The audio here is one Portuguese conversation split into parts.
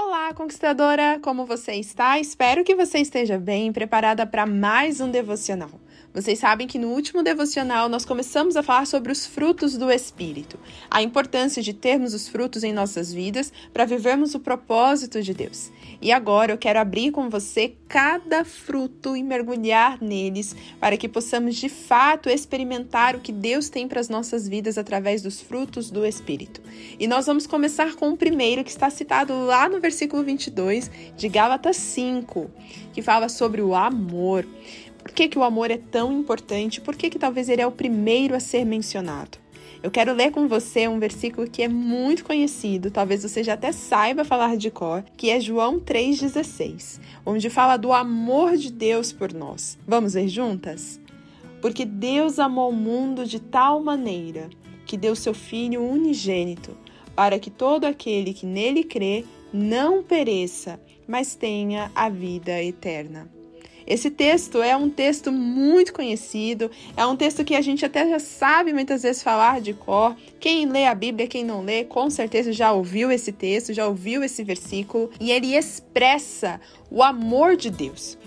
Olá, conquistadora! Como você está? Espero que você esteja bem, preparada para mais um devocional. Vocês sabem que no último devocional nós começamos a falar sobre os frutos do Espírito, a importância de termos os frutos em nossas vidas para vivermos o propósito de Deus. E agora eu quero abrir com você cada fruto e mergulhar neles para que possamos de fato experimentar o que Deus tem para as nossas vidas através dos frutos do Espírito. E nós vamos começar com o primeiro que está citado lá no versículo 22 de Gálatas 5, que fala sobre o amor. Por que, que o amor é tão importante? Por que, que talvez ele é o primeiro a ser mencionado? Eu quero ler com você um versículo que é muito conhecido, talvez você já até saiba falar de cor, que é João 3,16, onde fala do amor de Deus por nós. Vamos ver juntas? Porque Deus amou o mundo de tal maneira que deu seu Filho unigênito, para que todo aquele que nele crê não pereça, mas tenha a vida eterna. Esse texto é um texto muito conhecido, é um texto que a gente até já sabe muitas vezes falar de cor. Quem lê a Bíblia, quem não lê, com certeza já ouviu esse texto, já ouviu esse versículo, e ele expressa o amor de Deus.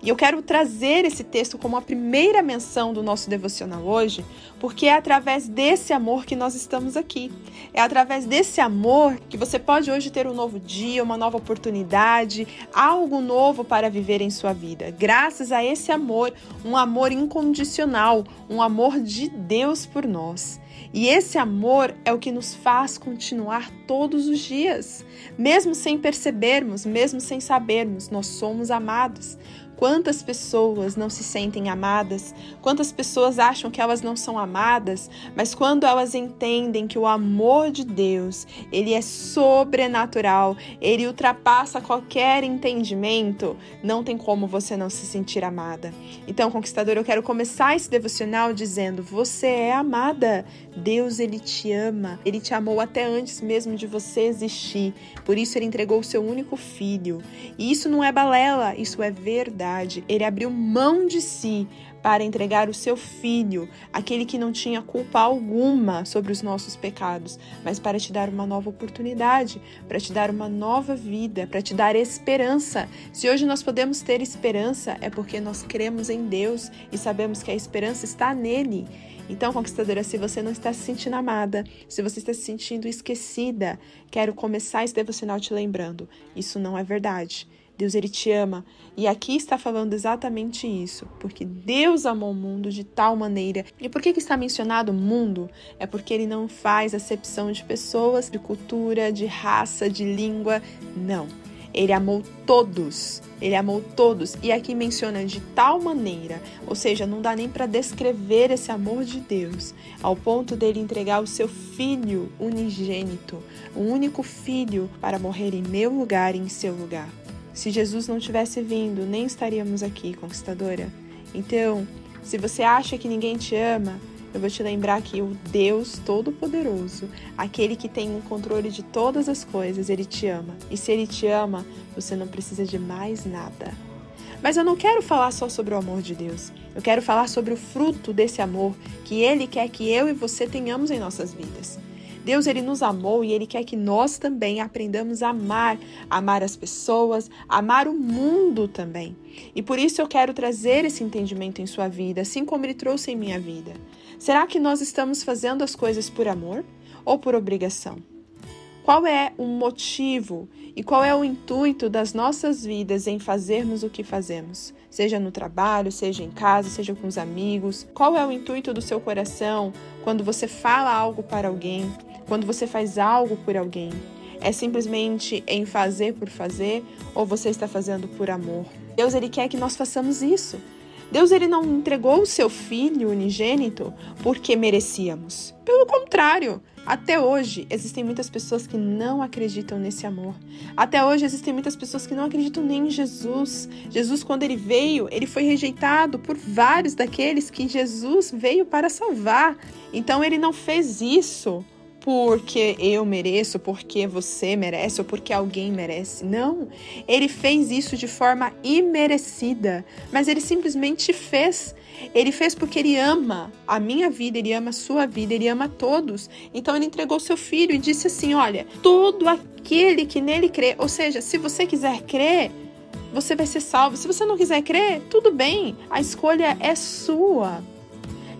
E eu quero trazer esse texto como a primeira menção do nosso devocional hoje, porque é através desse amor que nós estamos aqui. É através desse amor que você pode hoje ter um novo dia, uma nova oportunidade, algo novo para viver em sua vida. Graças a esse amor, um amor incondicional, um amor de Deus por nós. E esse amor é o que nos faz continuar todos os dias, mesmo sem percebermos, mesmo sem sabermos, nós somos amados. Quantas pessoas não se sentem amadas? Quantas pessoas acham que elas não são amadas? Mas quando elas entendem que o amor de Deus, ele é sobrenatural, ele ultrapassa qualquer entendimento, não tem como você não se sentir amada. Então, conquistador, eu quero começar esse devocional dizendo: você é amada. Deus ele te ama. Ele te amou até antes mesmo de você existir. Por isso ele entregou o seu único filho. E isso não é balela, isso é verdade verdade, ele abriu mão de si para entregar o seu filho, aquele que não tinha culpa alguma sobre os nossos pecados, mas para te dar uma nova oportunidade, para te dar uma nova vida, para te dar esperança. Se hoje nós podemos ter esperança, é porque nós cremos em Deus e sabemos que a esperança está nele. Então, conquistadora, se você não está se sentindo amada, se você está se sentindo esquecida, quero começar esse devocional te lembrando: isso não é verdade. Deus ele te ama. E aqui está falando exatamente isso, porque Deus amou o mundo de tal maneira. E por que, que está mencionado mundo? É porque ele não faz acepção de pessoas, de cultura, de raça, de língua. Não. Ele amou todos. Ele amou todos. E aqui menciona de tal maneira, ou seja, não dá nem para descrever esse amor de Deus, ao ponto dele entregar o seu filho unigênito, o único filho, para morrer em meu lugar e em seu lugar. Se Jesus não tivesse vindo, nem estaríamos aqui, conquistadora. Então, se você acha que ninguém te ama, eu vou te lembrar que o Deus Todo-Poderoso, aquele que tem o controle de todas as coisas, ele te ama. E se ele te ama, você não precisa de mais nada. Mas eu não quero falar só sobre o amor de Deus. Eu quero falar sobre o fruto desse amor que ele quer que eu e você tenhamos em nossas vidas. Deus ele nos amou e ele quer que nós também aprendamos a amar, amar as pessoas, amar o mundo também. E por isso eu quero trazer esse entendimento em sua vida, assim como ele trouxe em minha vida. Será que nós estamos fazendo as coisas por amor ou por obrigação? Qual é o motivo e qual é o intuito das nossas vidas em fazermos o que fazemos? Seja no trabalho, seja em casa, seja com os amigos. Qual é o intuito do seu coração quando você fala algo para alguém? Quando você faz algo por alguém, é simplesmente em fazer por fazer ou você está fazendo por amor? Deus ele quer que nós façamos isso. Deus ele não entregou o seu filho unigênito porque merecíamos. Pelo contrário, até hoje existem muitas pessoas que não acreditam nesse amor. Até hoje existem muitas pessoas que não acreditam nem em Jesus. Jesus quando ele veio, ele foi rejeitado por vários daqueles que Jesus veio para salvar. Então ele não fez isso porque eu mereço, porque você merece ou porque alguém merece. Não, ele fez isso de forma imerecida, mas ele simplesmente fez. Ele fez porque ele ama a minha vida, ele ama a sua vida, ele ama todos. Então ele entregou seu filho e disse assim: Olha, todo aquele que nele crê, ou seja, se você quiser crer, você vai ser salvo. Se você não quiser crer, tudo bem, a escolha é sua.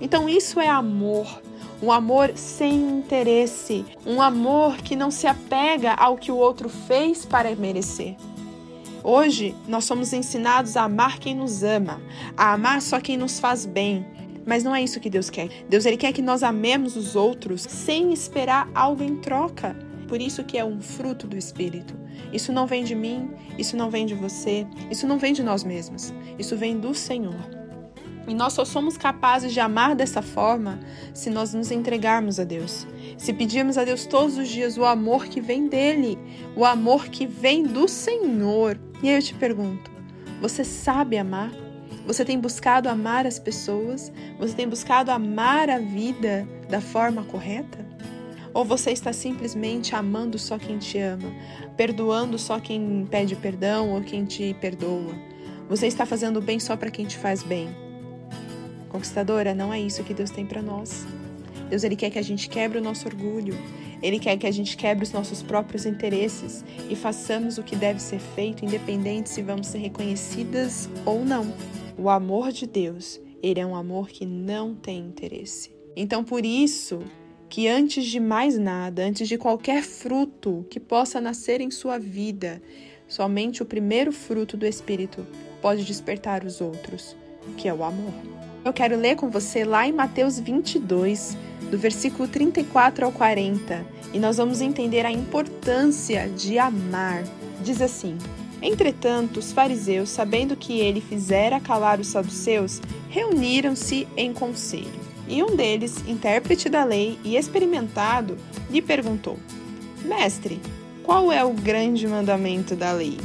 Então isso é amor um amor sem interesse, um amor que não se apega ao que o outro fez para merecer. Hoje, nós somos ensinados a amar quem nos ama, a amar só quem nos faz bem. Mas não é isso que Deus quer. Deus ele quer que nós amemos os outros sem esperar algo em troca. Por isso que é um fruto do espírito. Isso não vem de mim, isso não vem de você, isso não vem de nós mesmos. Isso vem do Senhor. E nós só somos capazes de amar dessa forma se nós nos entregarmos a Deus. Se pedirmos a Deus todos os dias o amor que vem dele, o amor que vem do Senhor. E aí eu te pergunto: você sabe amar? Você tem buscado amar as pessoas? Você tem buscado amar a vida da forma correta? Ou você está simplesmente amando só quem te ama, perdoando só quem pede perdão ou quem te perdoa? Você está fazendo bem só para quem te faz bem? Conquistadora, não é isso que Deus tem para nós. Deus ele quer que a gente quebre o nosso orgulho. Ele quer que a gente quebre os nossos próprios interesses e façamos o que deve ser feito, independente se vamos ser reconhecidas ou não. O amor de Deus, ele é um amor que não tem interesse. Então, por isso que antes de mais nada, antes de qualquer fruto que possa nascer em sua vida, somente o primeiro fruto do Espírito pode despertar os outros, que é o amor. Eu quero ler com você lá em Mateus 22, do versículo 34 ao 40, e nós vamos entender a importância de amar. Diz assim: Entretanto, os fariseus, sabendo que ele fizera calar os saduceus, reuniram-se em conselho. E um deles, intérprete da lei e experimentado, lhe perguntou: Mestre, qual é o grande mandamento da lei?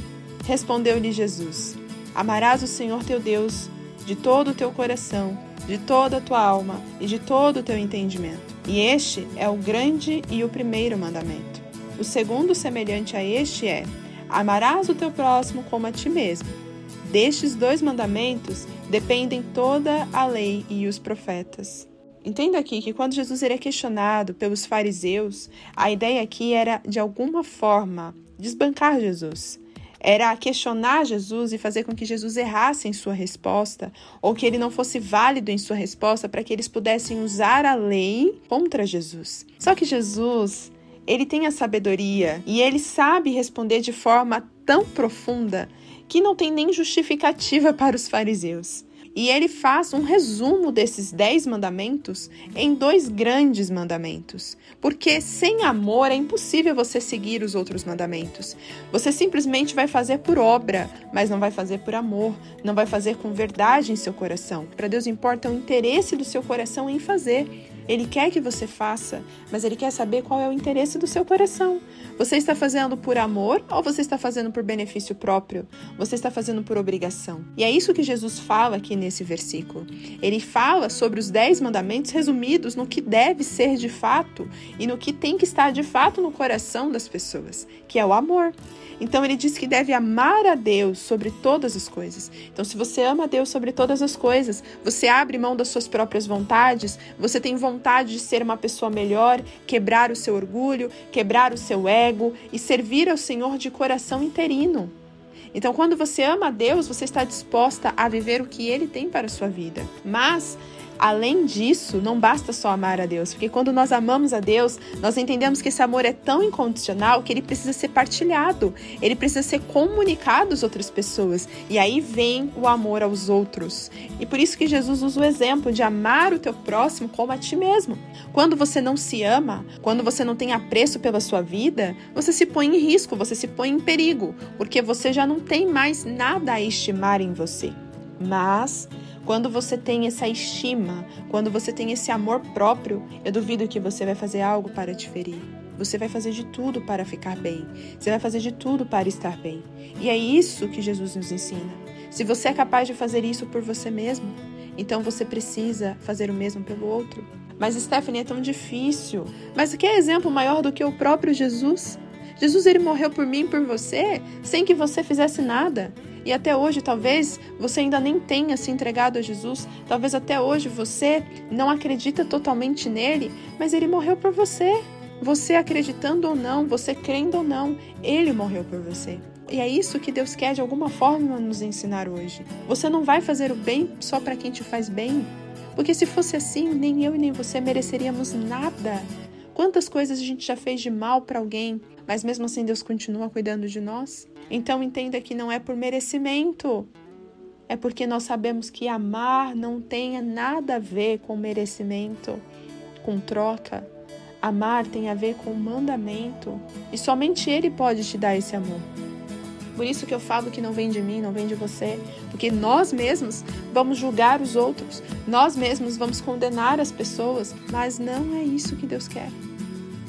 Respondeu-lhe Jesus: Amarás o Senhor teu Deus de todo o teu coração, de toda a tua alma e de todo o teu entendimento. E este é o grande e o primeiro mandamento. O segundo, semelhante a este, é: amarás o teu próximo como a ti mesmo. Destes dois mandamentos dependem toda a lei e os profetas. Entenda aqui que quando Jesus era questionado pelos fariseus, a ideia aqui era, de alguma forma, desbancar Jesus era questionar Jesus e fazer com que Jesus errasse em sua resposta, ou que ele não fosse válido em sua resposta, para que eles pudessem usar a lei contra Jesus. Só que Jesus, ele tem a sabedoria e ele sabe responder de forma tão profunda que não tem nem justificativa para os fariseus. E ele faz um resumo desses dez mandamentos em dois grandes mandamentos. Porque sem amor é impossível você seguir os outros mandamentos. Você simplesmente vai fazer por obra, mas não vai fazer por amor, não vai fazer com verdade em seu coração. Para Deus importa o interesse do seu coração em fazer. Ele quer que você faça, mas ele quer saber qual é o interesse do seu coração. Você está fazendo por amor ou você está fazendo por benefício próprio? Você está fazendo por obrigação? E é isso que Jesus fala aqui nesse versículo. Ele fala sobre os dez mandamentos resumidos no que deve ser de fato e no que tem que estar de fato no coração das pessoas, que é o amor. Então ele diz que deve amar a Deus sobre todas as coisas. Então, se você ama a Deus sobre todas as coisas, você abre mão das suas próprias vontades, você tem vontade de ser uma pessoa melhor, quebrar o seu orgulho, quebrar o seu ego e servir ao Senhor de coração interino. Então, quando você ama a Deus, você está disposta a viver o que Ele tem para a sua vida. Mas Além disso, não basta só amar a Deus, porque quando nós amamos a Deus, nós entendemos que esse amor é tão incondicional que ele precisa ser partilhado, ele precisa ser comunicado às outras pessoas. E aí vem o amor aos outros. E por isso que Jesus usa o exemplo de amar o teu próximo como a ti mesmo. Quando você não se ama, quando você não tem apreço pela sua vida, você se põe em risco, você se põe em perigo, porque você já não tem mais nada a estimar em você. Mas quando você tem essa estima, quando você tem esse amor próprio, eu duvido que você vai fazer algo para te ferir. Você vai fazer de tudo para ficar bem. Você vai fazer de tudo para estar bem. E é isso que Jesus nos ensina. Se você é capaz de fazer isso por você mesmo, então você precisa fazer o mesmo pelo outro. Mas Stephanie é tão difícil. Mas que exemplo maior do que o próprio Jesus? Jesus ele morreu por mim por você, sem que você fizesse nada. E até hoje, talvez você ainda nem tenha se entregado a Jesus, talvez até hoje você não acredita totalmente nele, mas ele morreu por você. Você acreditando ou não, você crendo ou não, ele morreu por você. E é isso que Deus quer de alguma forma nos ensinar hoje. Você não vai fazer o bem só para quem te faz bem, porque se fosse assim, nem eu e nem você mereceríamos nada. Quantas coisas a gente já fez de mal para alguém, mas mesmo assim Deus continua cuidando de nós? Então entenda que não é por merecimento, é porque nós sabemos que amar não tem nada a ver com merecimento, com troca. Amar tem a ver com mandamento e somente Ele pode te dar esse amor. Por isso que eu falo que não vem de mim, não vem de você, porque nós mesmos vamos julgar os outros, nós mesmos vamos condenar as pessoas, mas não é isso que Deus quer.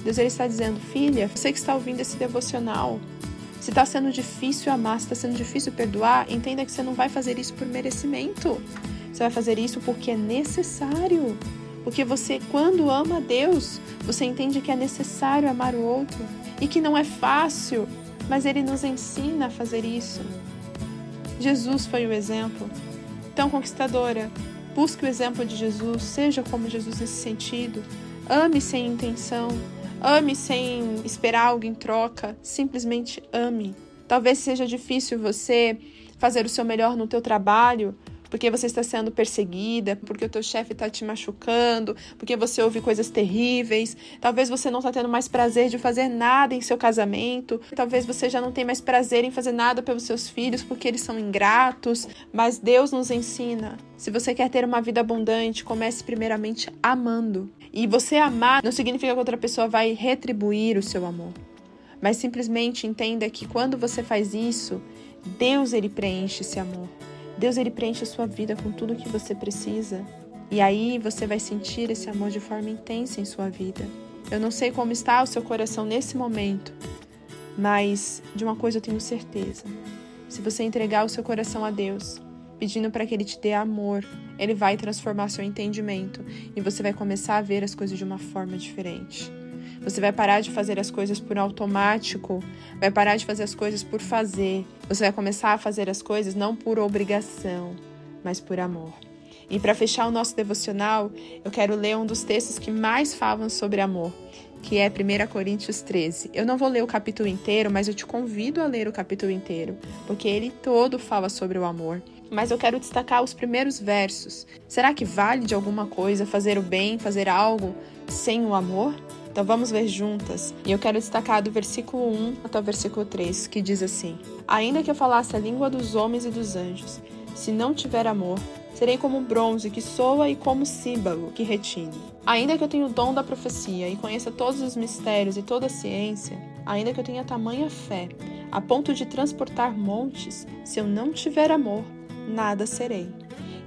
Deus ele está dizendo, filha, você que está ouvindo esse devocional, se está sendo difícil amar, se está sendo difícil perdoar, entenda que você não vai fazer isso por merecimento. Você vai fazer isso porque é necessário. Porque você, quando ama Deus, você entende que é necessário amar o outro e que não é fácil, mas ele nos ensina a fazer isso. Jesus foi o exemplo. Então, conquistadora, busque o exemplo de Jesus, seja como Jesus nesse sentido. Ame sem intenção, ame sem esperar algo em troca, simplesmente ame. Talvez seja difícil você fazer o seu melhor no teu trabalho, porque você está sendo perseguida, porque o teu chefe está te machucando, porque você ouve coisas terríveis. Talvez você não está tendo mais prazer de fazer nada em seu casamento. Talvez você já não tenha mais prazer em fazer nada pelos seus filhos porque eles são ingratos. Mas Deus nos ensina. Se você quer ter uma vida abundante, comece primeiramente amando. E você amar não significa que outra pessoa vai retribuir o seu amor. Mas simplesmente entenda que quando você faz isso, Deus ele preenche esse amor. Deus ele preenche a sua vida com tudo o que você precisa. E aí você vai sentir esse amor de forma intensa em sua vida. Eu não sei como está o seu coração nesse momento, mas de uma coisa eu tenho certeza. Se você entregar o seu coração a Deus, pedindo para que ele te dê amor, ele vai transformar seu entendimento e você vai começar a ver as coisas de uma forma diferente. Você vai parar de fazer as coisas por automático, vai parar de fazer as coisas por fazer. Você vai começar a fazer as coisas não por obrigação, mas por amor. E para fechar o nosso devocional, eu quero ler um dos textos que mais falam sobre amor, que é 1 Coríntios 13. Eu não vou ler o capítulo inteiro, mas eu te convido a ler o capítulo inteiro, porque ele todo fala sobre o amor. Mas eu quero destacar os primeiros versos. Será que vale de alguma coisa fazer o bem, fazer algo sem o amor? Então vamos ver juntas. E eu quero destacar do versículo 1 até o versículo 3, que diz assim: Ainda que eu falasse a língua dos homens e dos anjos, se não tiver amor, serei como bronze que soa e como símbolo que retine. Ainda que eu tenha o dom da profecia e conheça todos os mistérios e toda a ciência, ainda que eu tenha tamanha fé, a ponto de transportar montes, se eu não tiver amor, nada serei.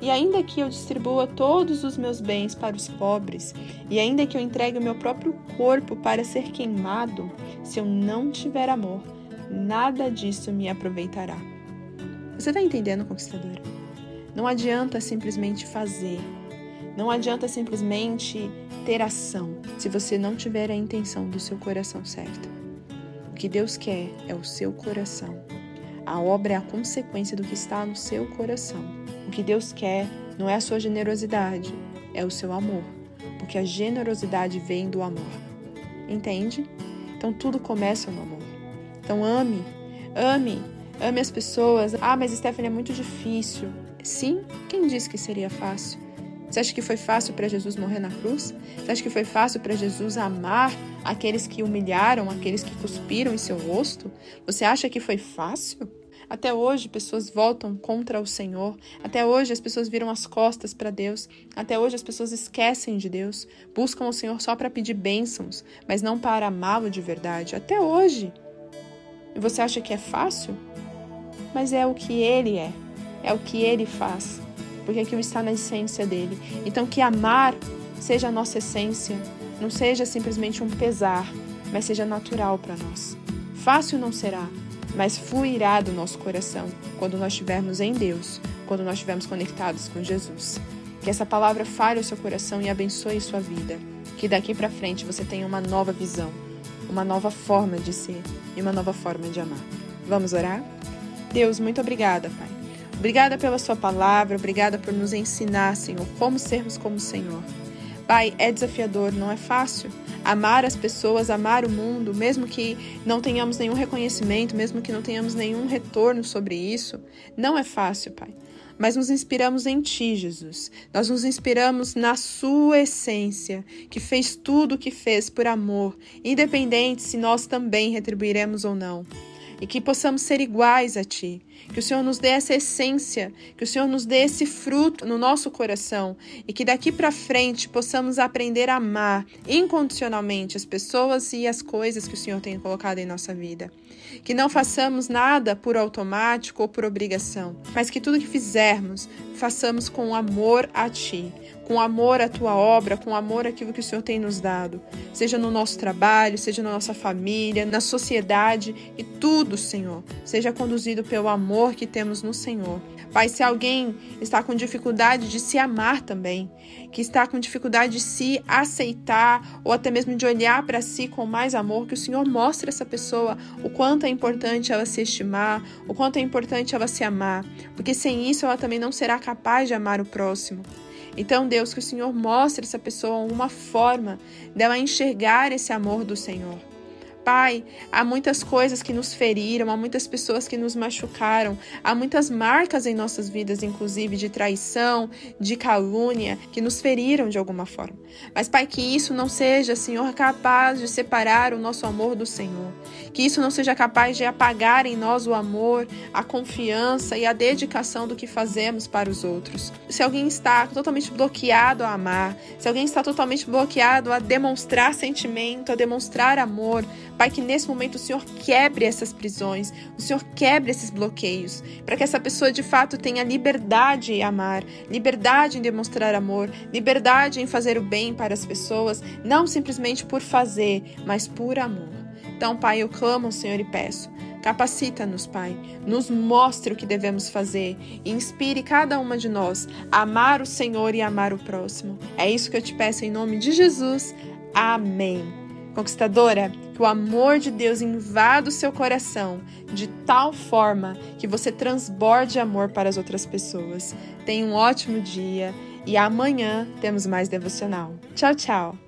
E ainda que eu distribua todos os meus bens para os pobres, e ainda que eu entregue o meu próprio corpo para ser queimado, se eu não tiver amor, nada disso me aproveitará. Você está entendendo, conquistadora? Não adianta simplesmente fazer. Não adianta simplesmente ter ação se você não tiver a intenção do seu coração certa. O que Deus quer é o seu coração. A obra é a consequência do que está no seu coração. O que Deus quer não é a sua generosidade, é o seu amor, porque a generosidade vem do amor. Entende? Então tudo começa no amor. Então ame, ame, ame as pessoas. Ah, mas Stephanie é muito difícil. Sim, quem disse que seria fácil? Você acha que foi fácil para Jesus morrer na cruz? Você acha que foi fácil para Jesus amar aqueles que humilharam, aqueles que cuspiram em seu rosto? Você acha que foi fácil? Até hoje, pessoas voltam contra o Senhor. Até hoje, as pessoas viram as costas para Deus. Até hoje, as pessoas esquecem de Deus. Buscam o Senhor só para pedir bênçãos, mas não para amá-lo de verdade. Até hoje. E você acha que é fácil? Mas é o que Ele é. É o que Ele faz porque aquilo está na essência dele. Então, que amar seja a nossa essência, não seja simplesmente um pesar, mas seja natural para nós. Fácil não será, mas fluirá do nosso coração quando nós estivermos em Deus, quando nós estivermos conectados com Jesus. Que essa palavra fale o seu coração e abençoe sua vida. Que daqui para frente você tenha uma nova visão, uma nova forma de ser e uma nova forma de amar. Vamos orar? Deus, muito obrigada, Pai. Obrigada pela Sua palavra, obrigada por nos ensinar, Senhor, como sermos como o Senhor. Pai, é desafiador, não é fácil. Amar as pessoas, amar o mundo, mesmo que não tenhamos nenhum reconhecimento, mesmo que não tenhamos nenhum retorno sobre isso, não é fácil, Pai mas nos inspiramos em Ti, Jesus. Nós nos inspiramos na Sua essência, que fez tudo o que fez por amor, independente se nós também retribuiremos ou não e que possamos ser iguais a Ti. Que o Senhor nos dê essa essência, que o Senhor nos dê esse fruto no nosso coração e que daqui para frente possamos aprender a amar incondicionalmente as pessoas e as coisas que o Senhor tem colocado em nossa vida. Que não façamos nada por automático ou por obrigação, mas que tudo que fizermos, façamos com amor a Ti com amor à tua obra, com amor àquilo que o Senhor tem nos dado, seja no nosso trabalho, seja na nossa família, na sociedade e tudo, Senhor, seja conduzido pelo amor que temos no Senhor. Pai, se alguém está com dificuldade de se amar também, que está com dificuldade de se aceitar ou até mesmo de olhar para si com mais amor, que o Senhor mostre a essa pessoa o quanto é importante ela se estimar, o quanto é importante ela se amar, porque sem isso ela também não será capaz de amar o próximo. Então, Deus, que o Senhor mostre essa pessoa uma forma dela enxergar esse amor do Senhor. Pai, há muitas coisas que nos feriram, há muitas pessoas que nos machucaram, há muitas marcas em nossas vidas, inclusive de traição, de calúnia, que nos feriram de alguma forma. Mas, Pai, que isso não seja, Senhor, capaz de separar o nosso amor do Senhor. Que isso não seja capaz de apagar em nós o amor, a confiança e a dedicação do que fazemos para os outros. Se alguém está totalmente bloqueado a amar, se alguém está totalmente bloqueado a demonstrar sentimento, a demonstrar amor, Pai, que nesse momento o Senhor quebre essas prisões, o Senhor quebre esses bloqueios, para que essa pessoa de fato tenha liberdade em amar, liberdade em demonstrar amor, liberdade em fazer o bem para as pessoas, não simplesmente por fazer, mas por amor. Então, Pai, eu clamo ao Senhor e peço. Capacita-nos, Pai. Nos mostre o que devemos fazer e inspire cada uma de nós a amar o Senhor e amar o próximo. É isso que eu te peço em nome de Jesus. Amém. Conquistadora, que o amor de Deus invada o seu coração de tal forma que você transborde amor para as outras pessoas. Tenha um ótimo dia e amanhã temos mais devocional. Tchau, tchau!